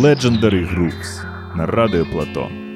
Legendary Grooves на радіо Плато.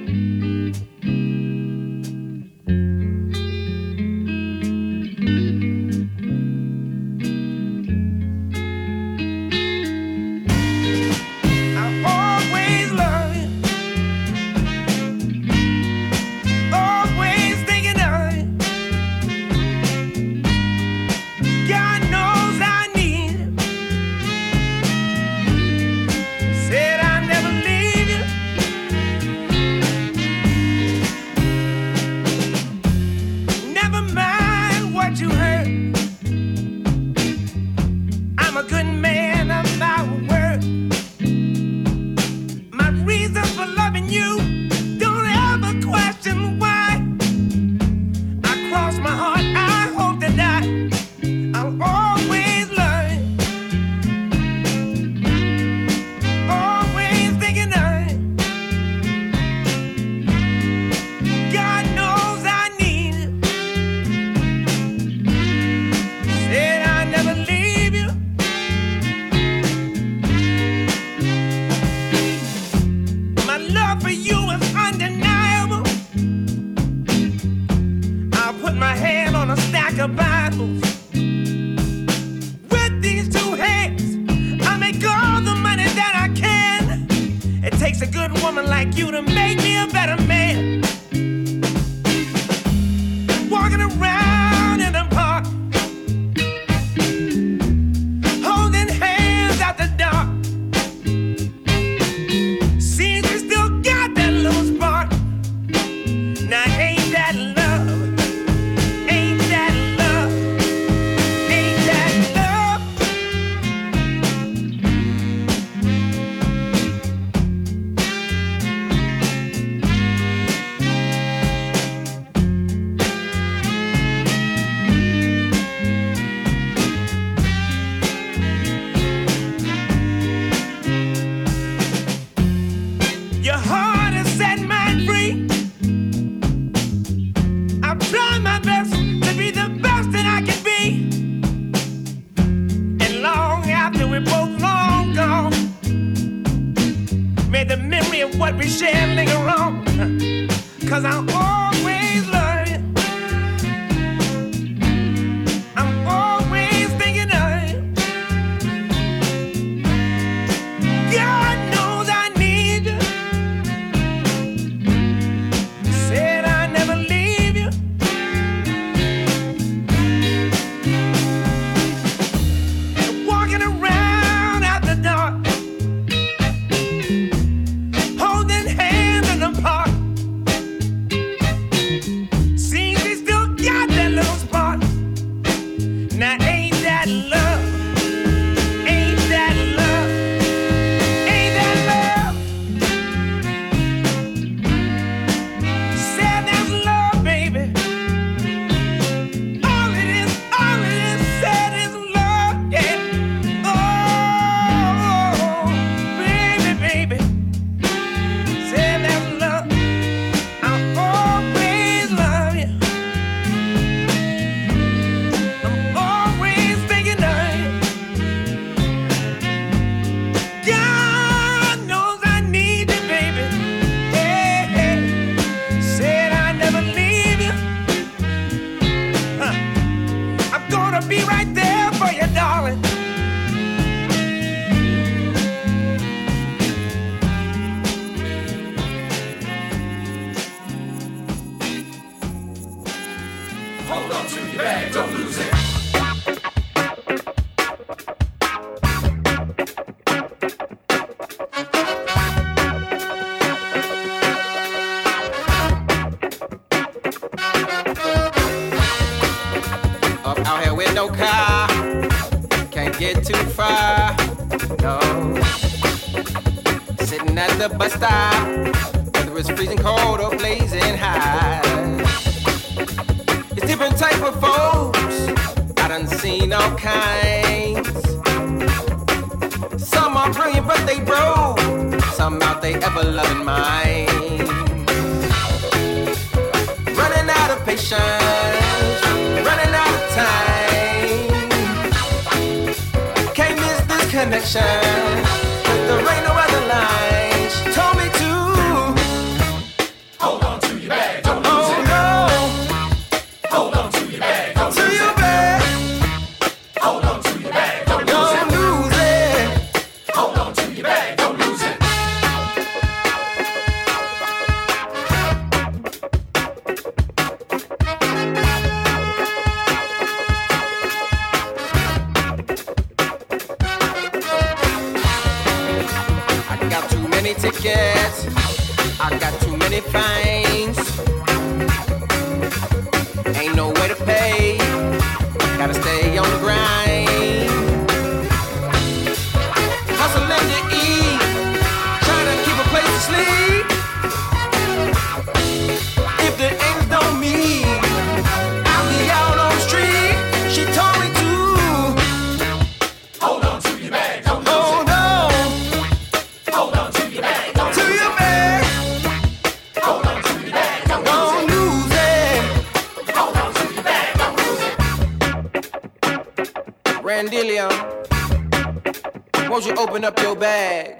Open up your bag?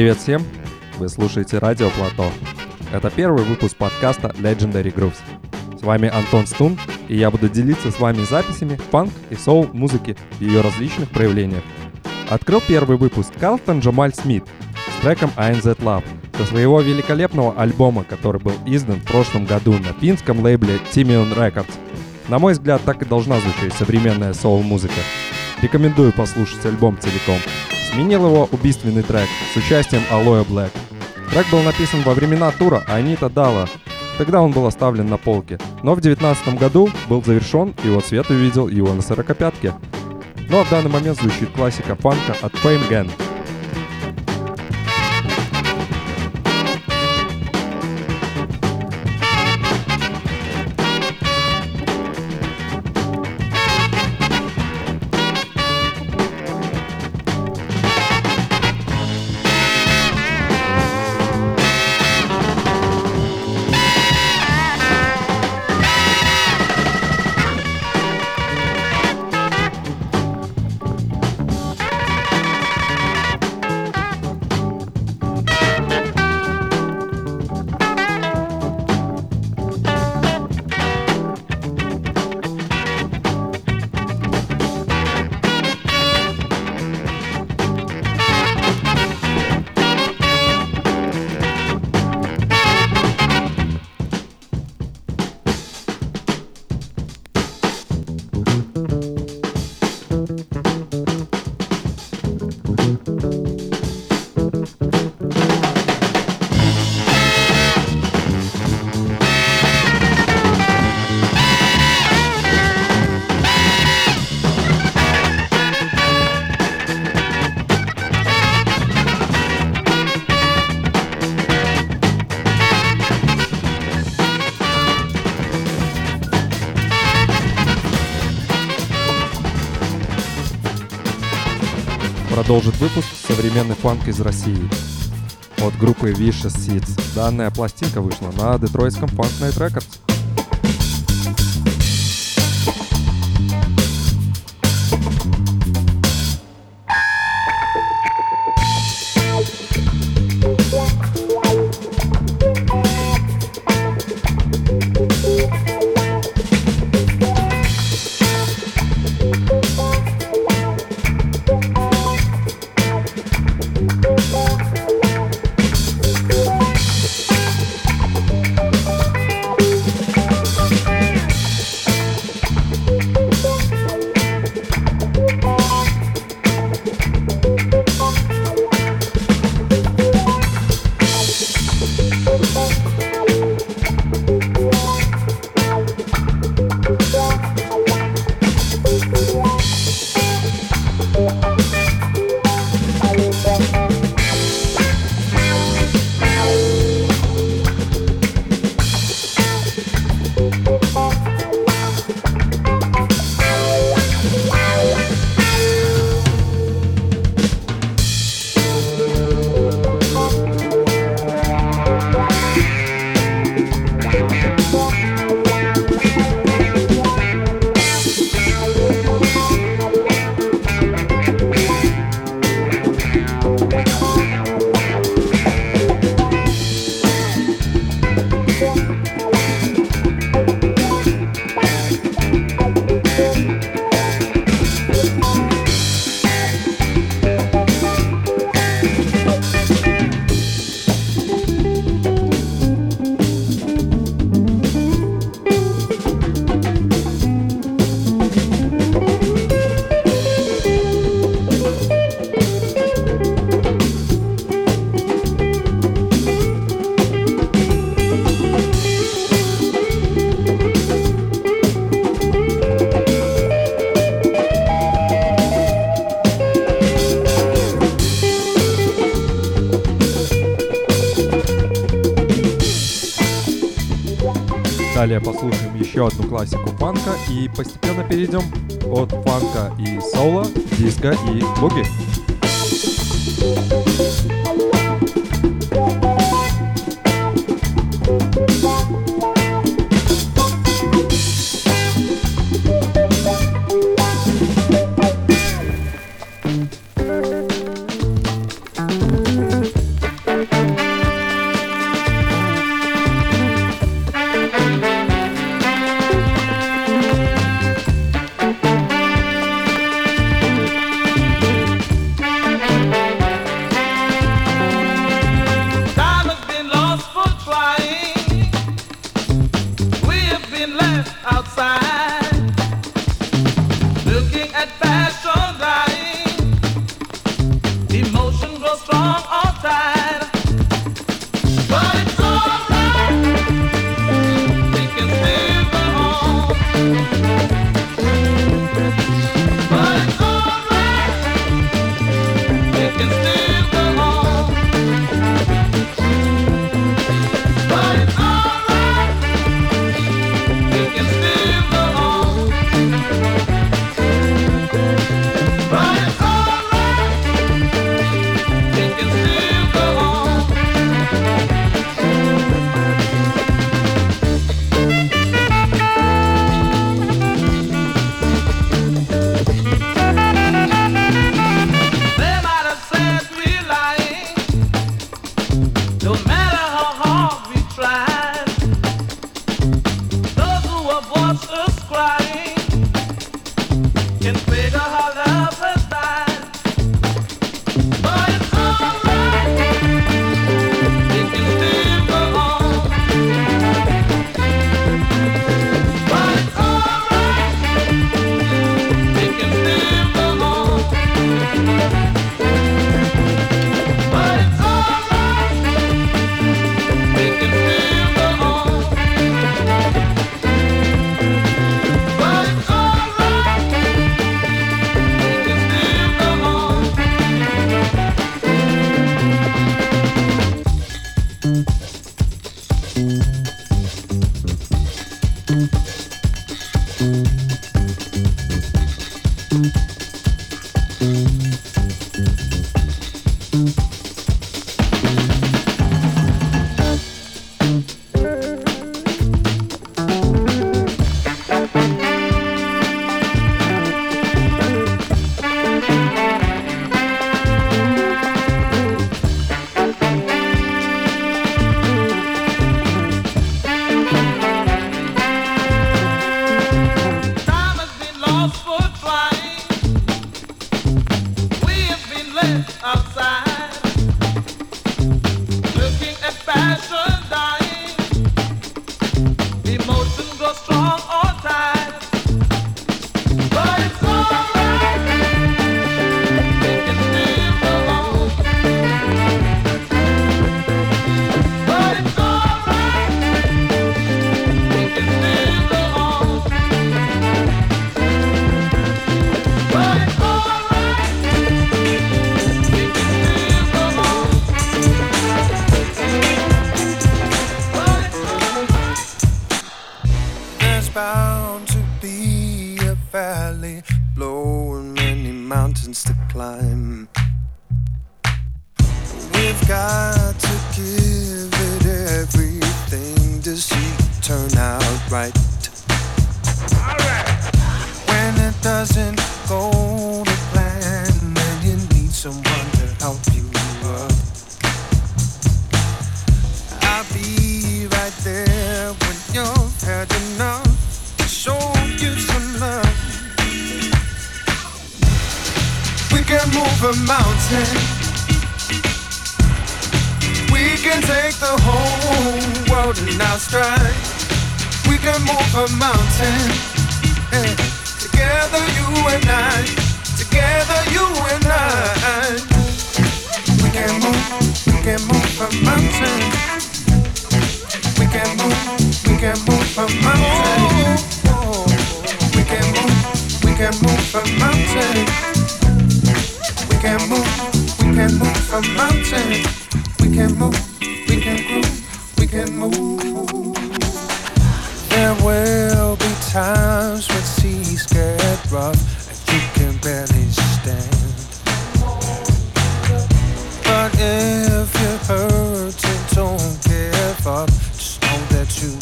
Привет всем! Вы слушаете Радио Плато. Это первый выпуск подкаста Legendary Grooves. С вами Антон Стун, и я буду делиться с вами записями фанк и соул музыки в ее различных проявлениях. Открыл первый выпуск Калтон Джамаль Смит с треком ANZ Love со своего великолепного альбома, который был издан в прошлом году на пинском лейбле Timion Records. На мой взгляд, так и должна звучать современная соул-музыка. Рекомендую послушать альбом целиком. Сменил его убийственный трек с участием Алоэ Блэк. Трек был написан во времена тура Анита Дала. Тогда он был оставлен на полке, но в 2019 году был завершен и вот свет увидел его на сорокопятке. Ну а в данный момент звучит классика фанка от Fame Gang. Продолжит выпуск современный фанк из России от группы Vicious Seeds. Данная пластинка вышла на детройтском Funk Night Records. Далее послушаем еще одну классику фанка и постепенно перейдем от фанка и соло, диска и буги.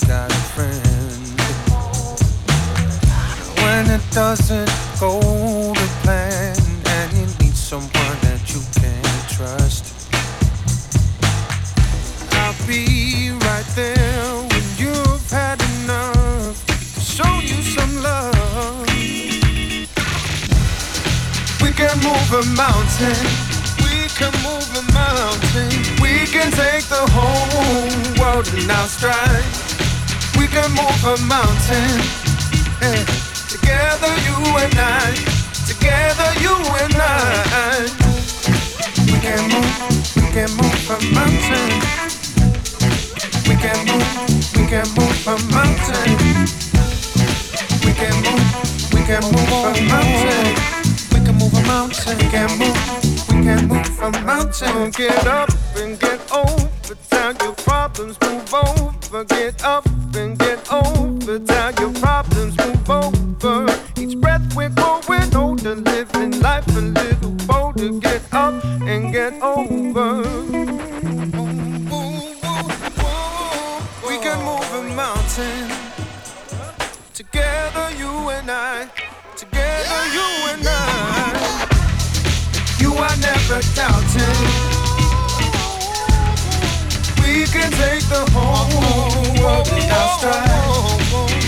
Got a friend. When it doesn't go to plan and you need someone that you can trust. I'll be right there when you've had enough show you some love. We can move a mountain. We can move a mountain. We can take the whole world in our stride. We can move a mountain. eh. Together, you and I. Together, you and I. We can move. We can move a mountain. We can move, we can move a mountain. We can move, we can move a mountain. We can move a mountain. We can move, we can move a mountain. Get up and get over time. Your problems move over. Get up and get over time. Your problems move over. Each breath we're growing older, living life a little bolder. Get up and get over. We can move a mountain. Together, you and I. Together, you and I. You are never doubting. Can take the whole world in our stride.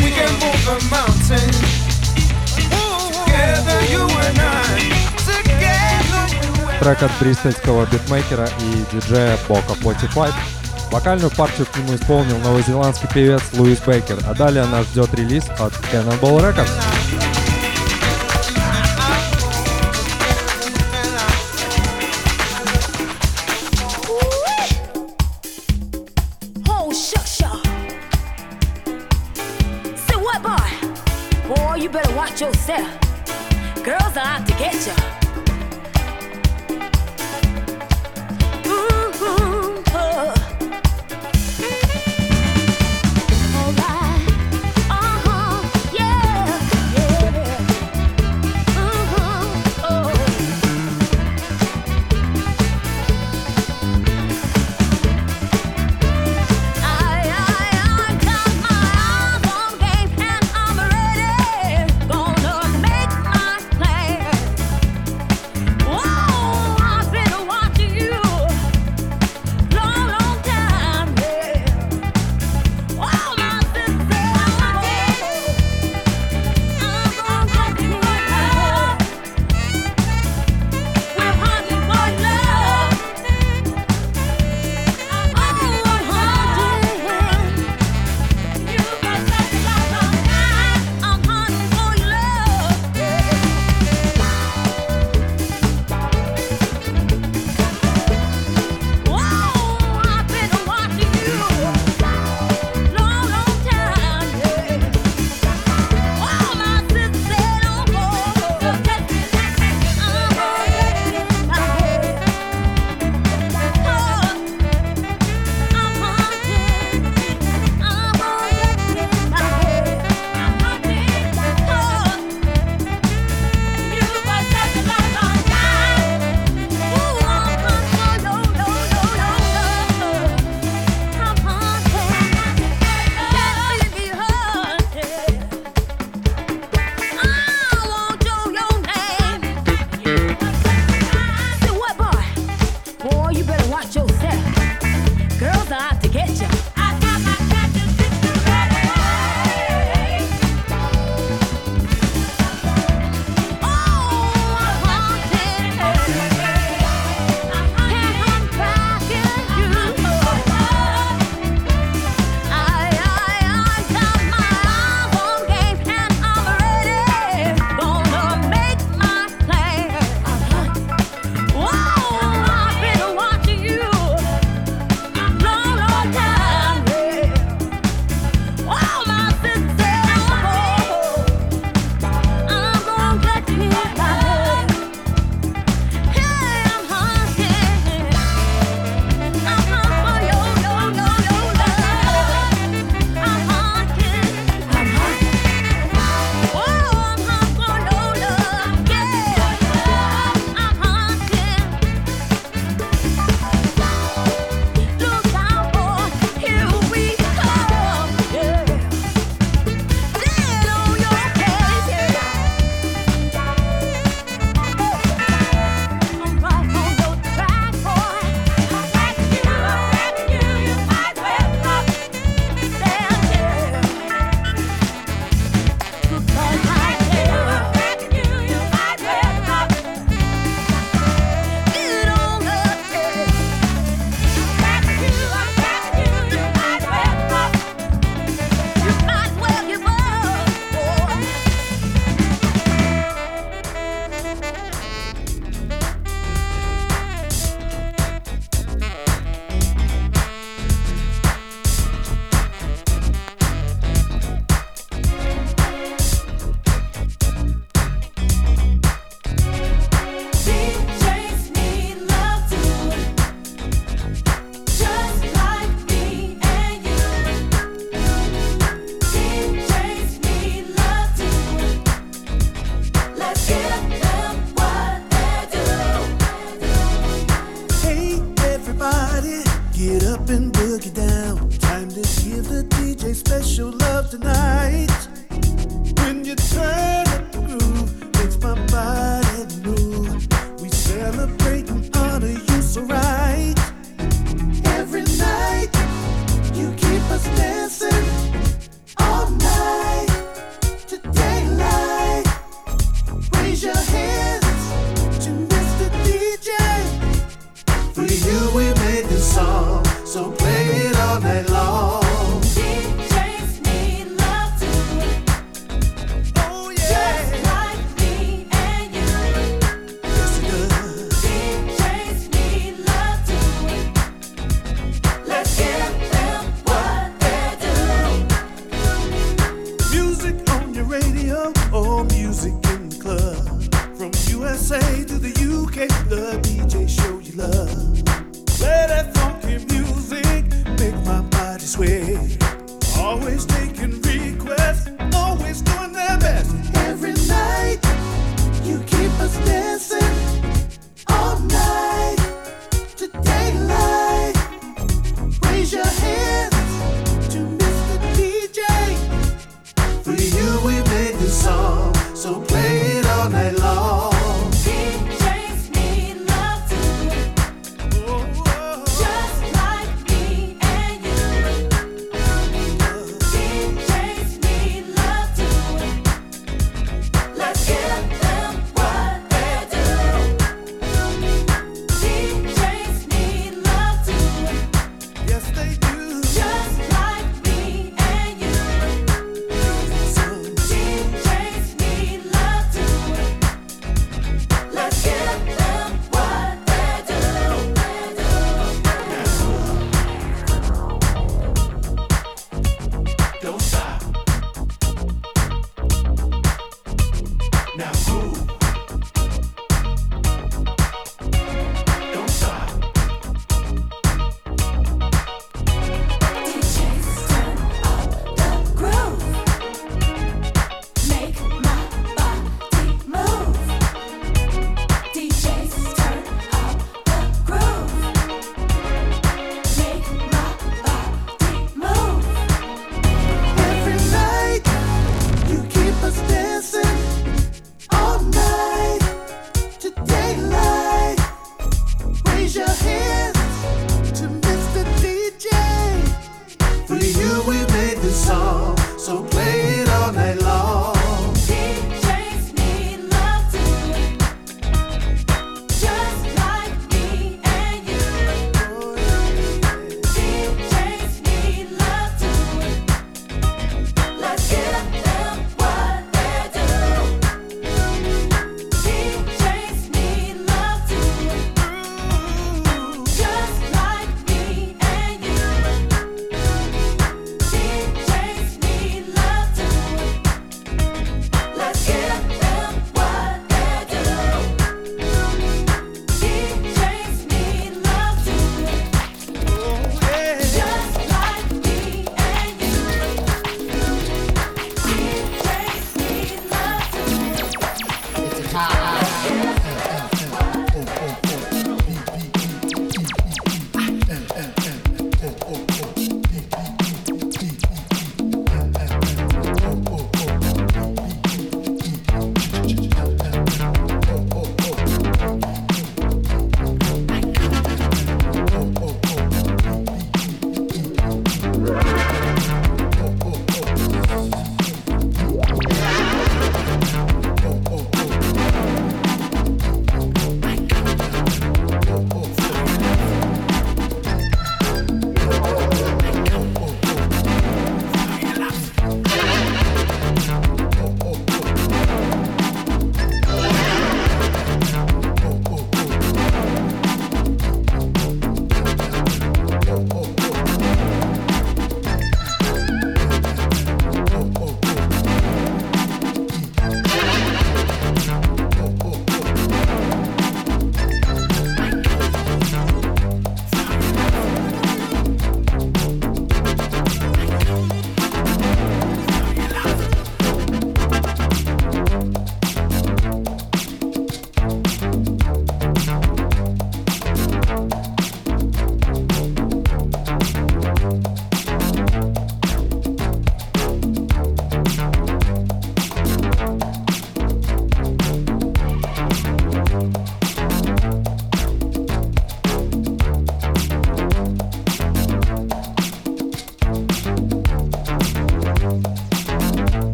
We can move a mountain. Together, you and I. Трек от бристольского битмейкера и диджея Бока 45. Вокальную партию к нему исполнил новозеландский певец Луис Бейкер, а далее нас ждет релиз от Cannonball Records. Shucks. Say what, boy? Boy, you better watch yourself. Girls are out to get you.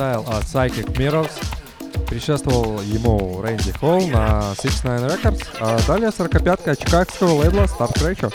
Style от Psychic Mirrors. Предшествовал ему Рэнди Холл на 69 Records, а далее 45-ка чикагского лейбла Star Scratcher.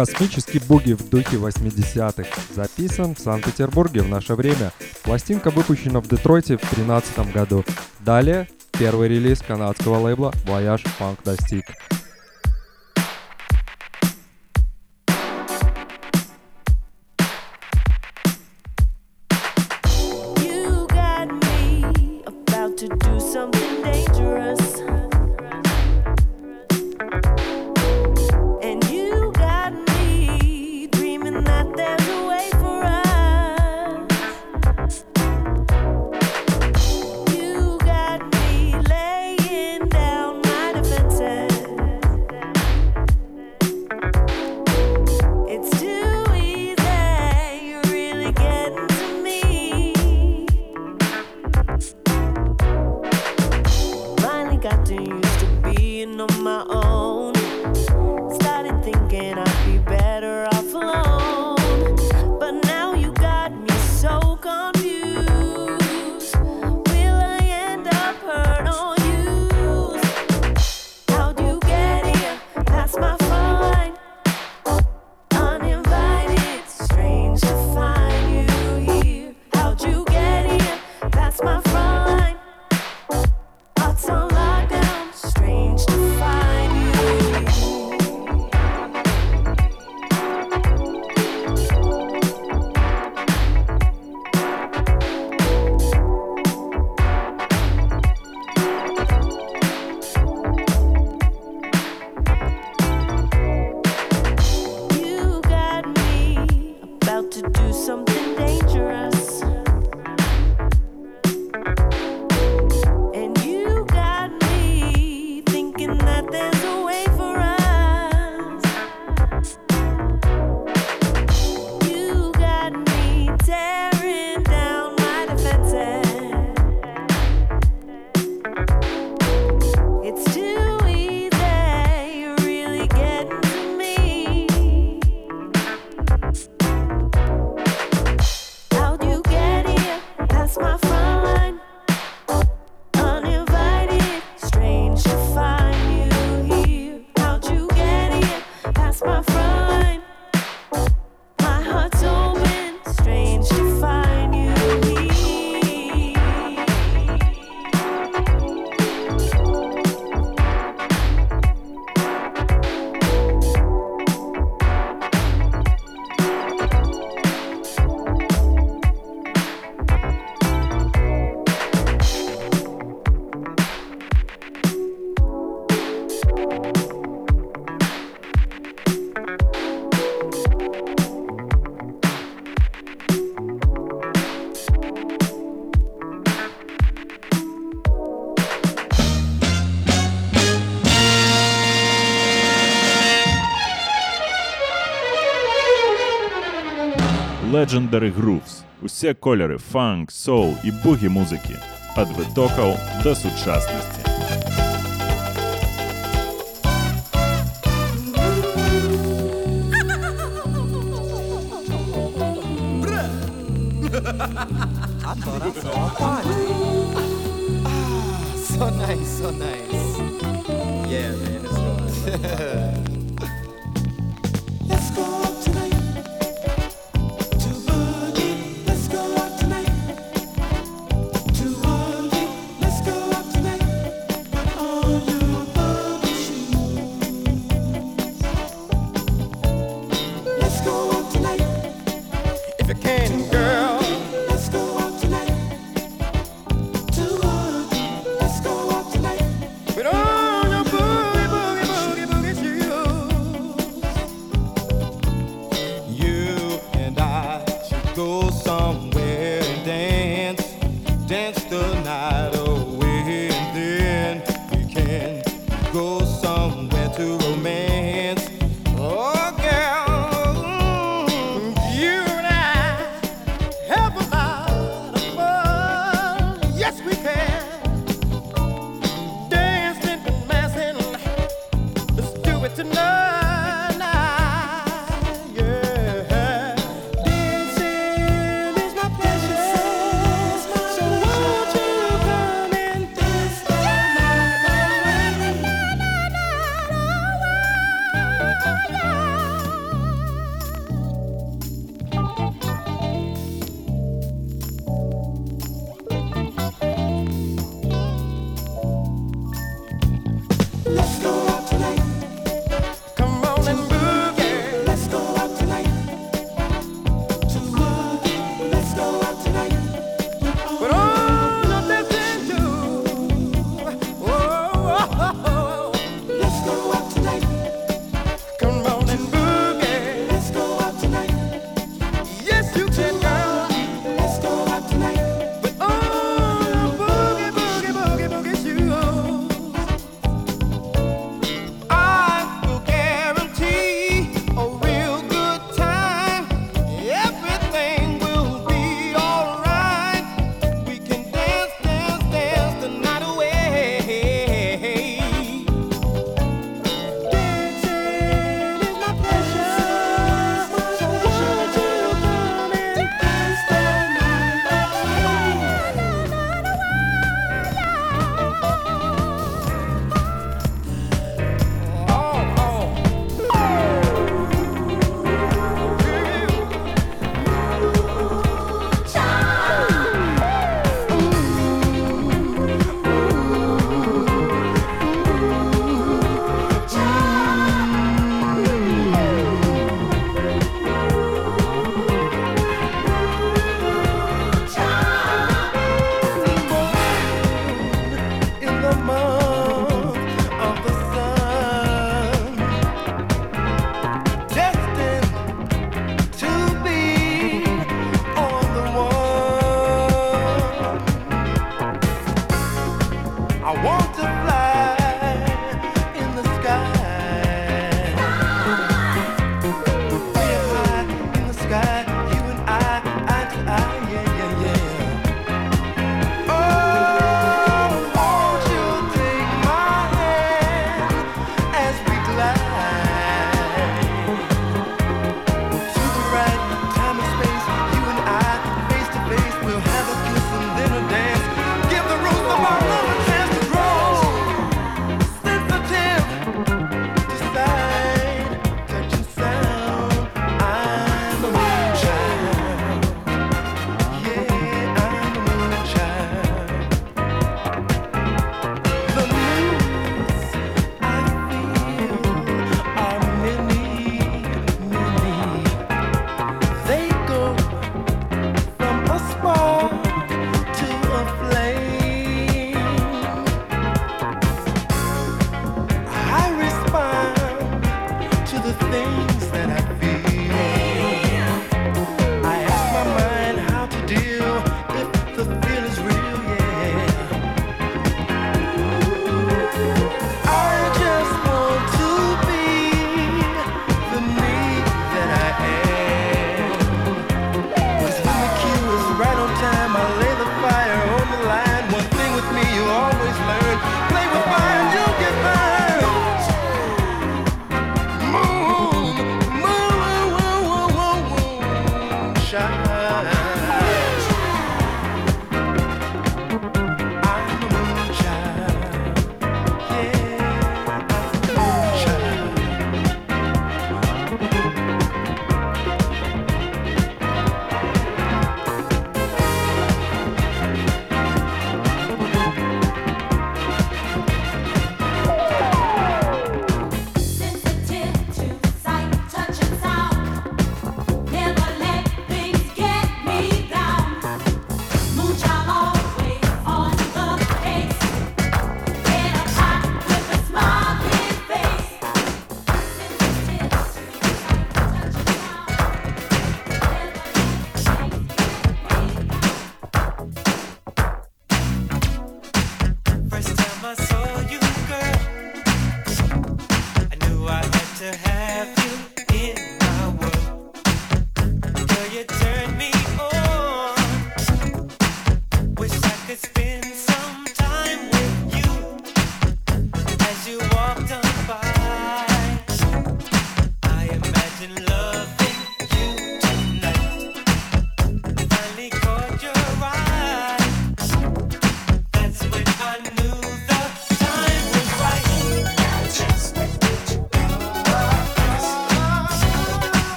«Космические буги в духе 80-х». Записан в Санкт-Петербурге в наше время. Пластинка выпущена в Детройте в 2013 году. Далее первый релиз канадского лейбла «Voyage Funk Достиг». Legendary Grooves усе кольори фанк, соул і бугі музики від витокал до сучасності.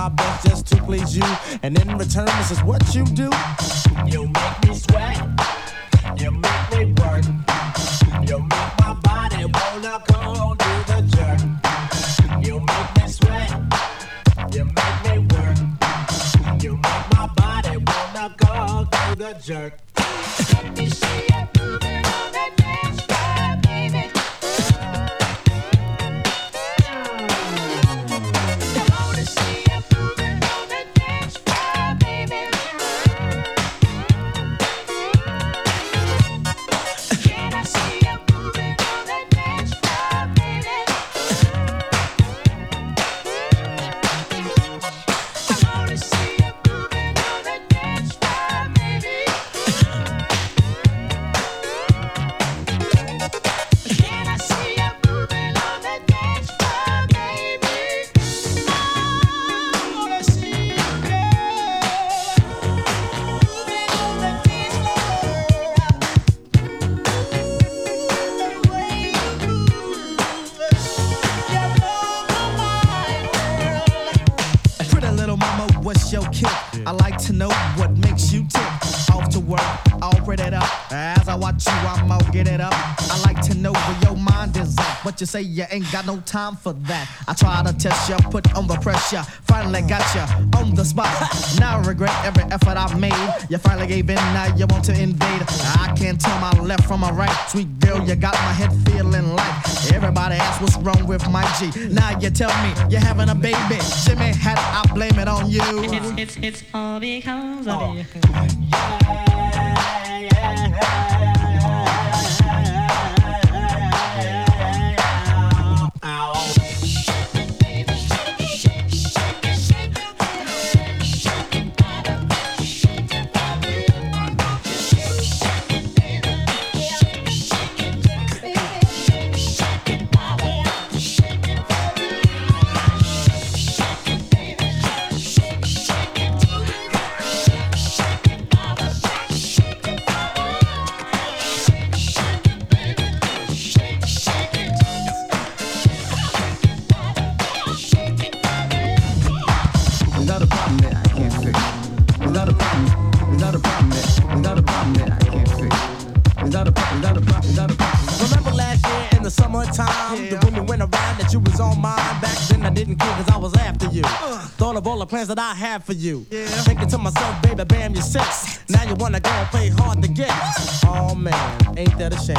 My best just to please you. And in return, this is what you do. You make me sweat. You make me work. You make my body wanna go do the jerk. You make me sweat. You make me work. You make my body wanna go do the jerk. You say you ain't got no time for that. I try to test you, put on the pressure. Finally got you on the spot. Now I regret every effort I've made. You finally gave in, now you want to invade. I can't tell my left from my right. Sweet girl, you got my head feeling like everybody asks what's wrong with my G. Now you tell me you're having a baby. Jimmy had I blame it on you. It's, it's, it's all because of oh. you. It's plans that I had for you. Yeah. Thinking to myself, baby, bam, you're six. Now you wanna go and play hard to get. Oh man, ain't that a shame?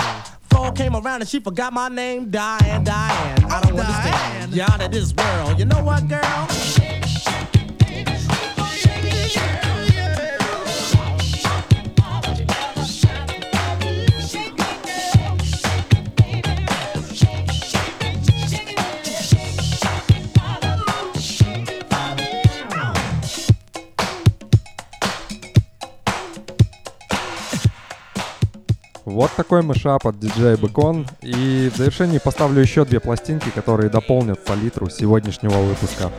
Fall came around and she forgot my name, Diane, Diane. I don't understand. You're out of this world. You know what, girl? Вот такой мышап от DJ Bacon. И в завершении поставлю еще две пластинки, которые дополнят палитру сегодняшнего выпуска.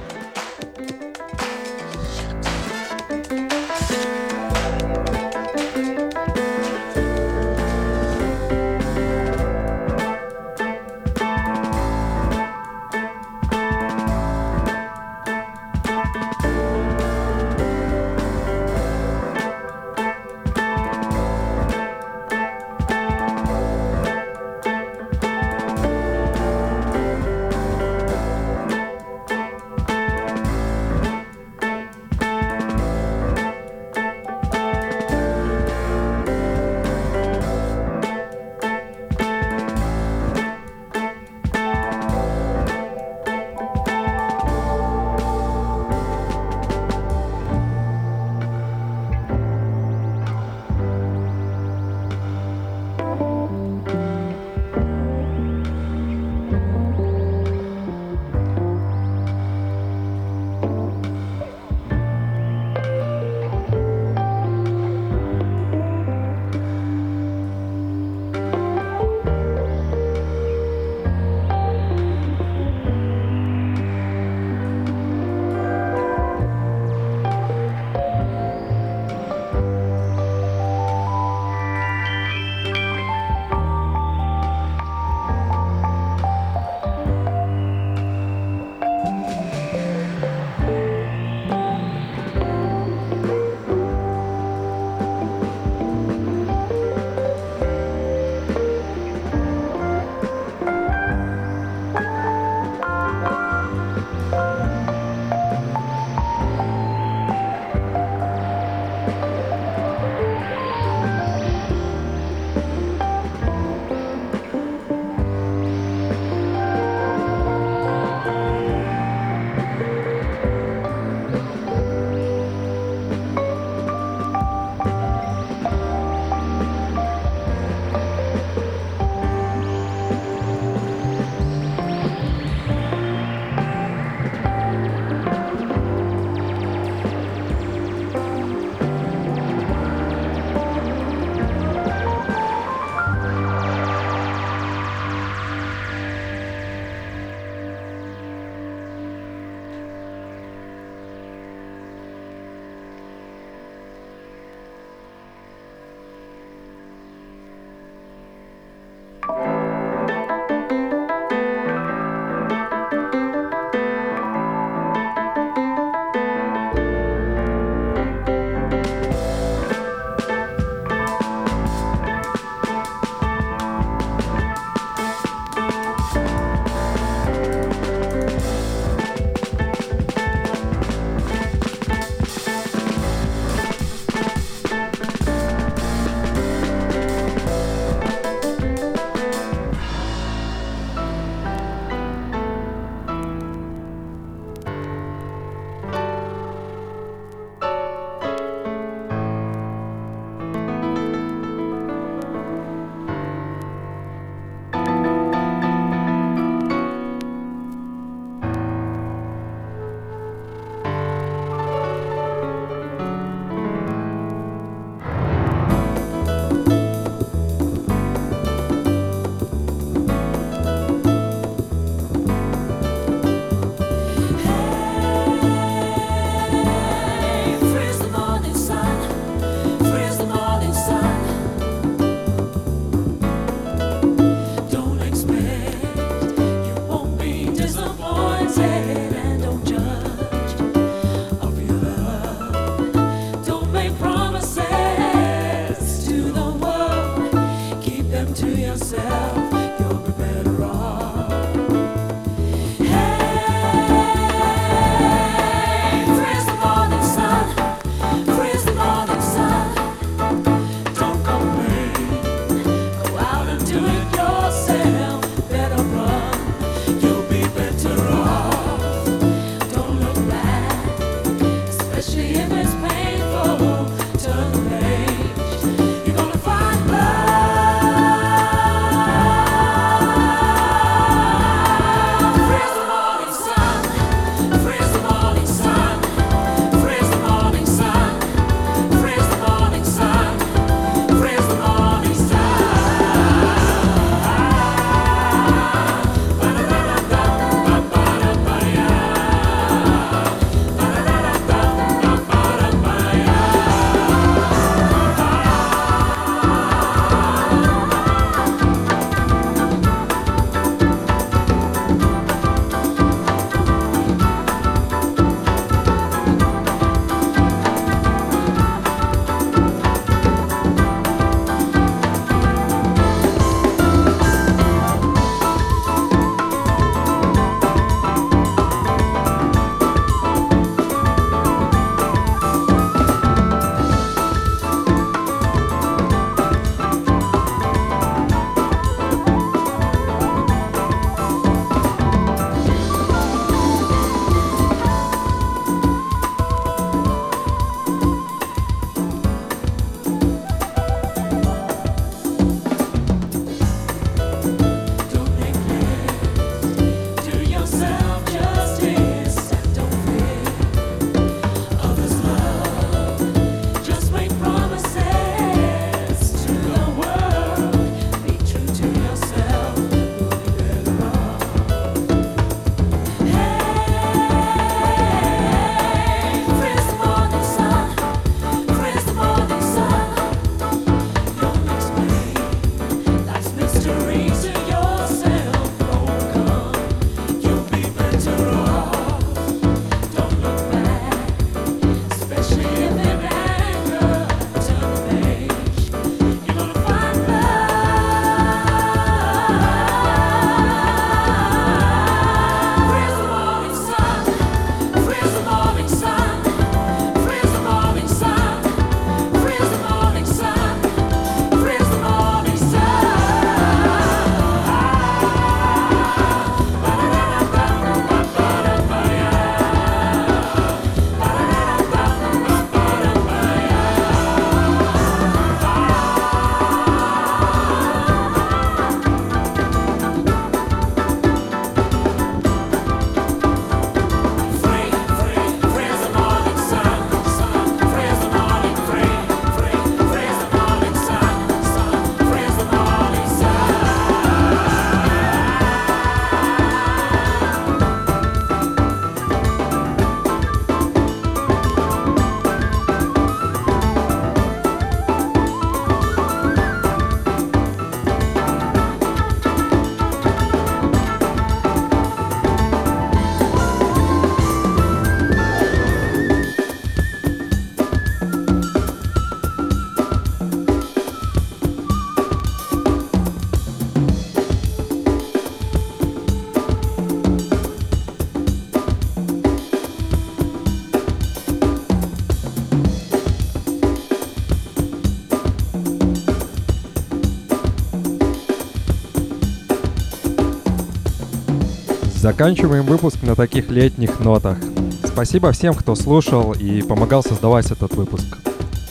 Заканчиваем выпуск на таких летних нотах. Спасибо всем, кто слушал и помогал создавать этот выпуск.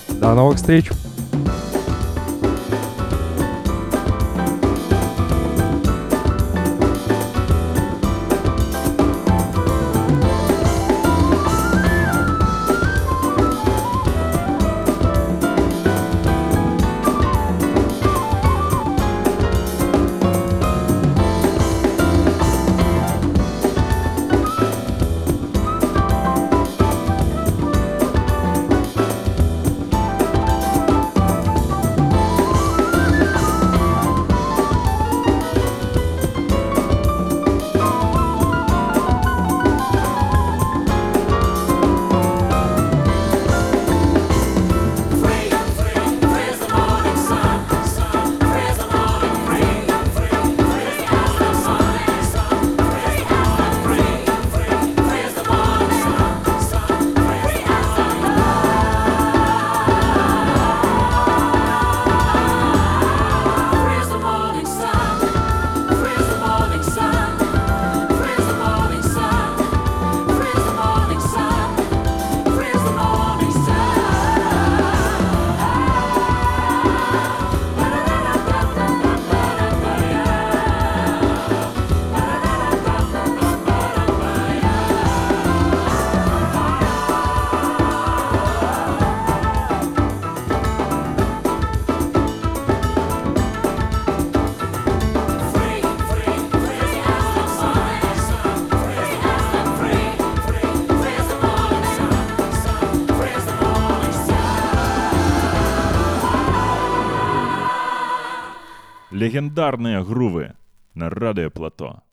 До новых встреч! Легендарные грувы на радио Плато.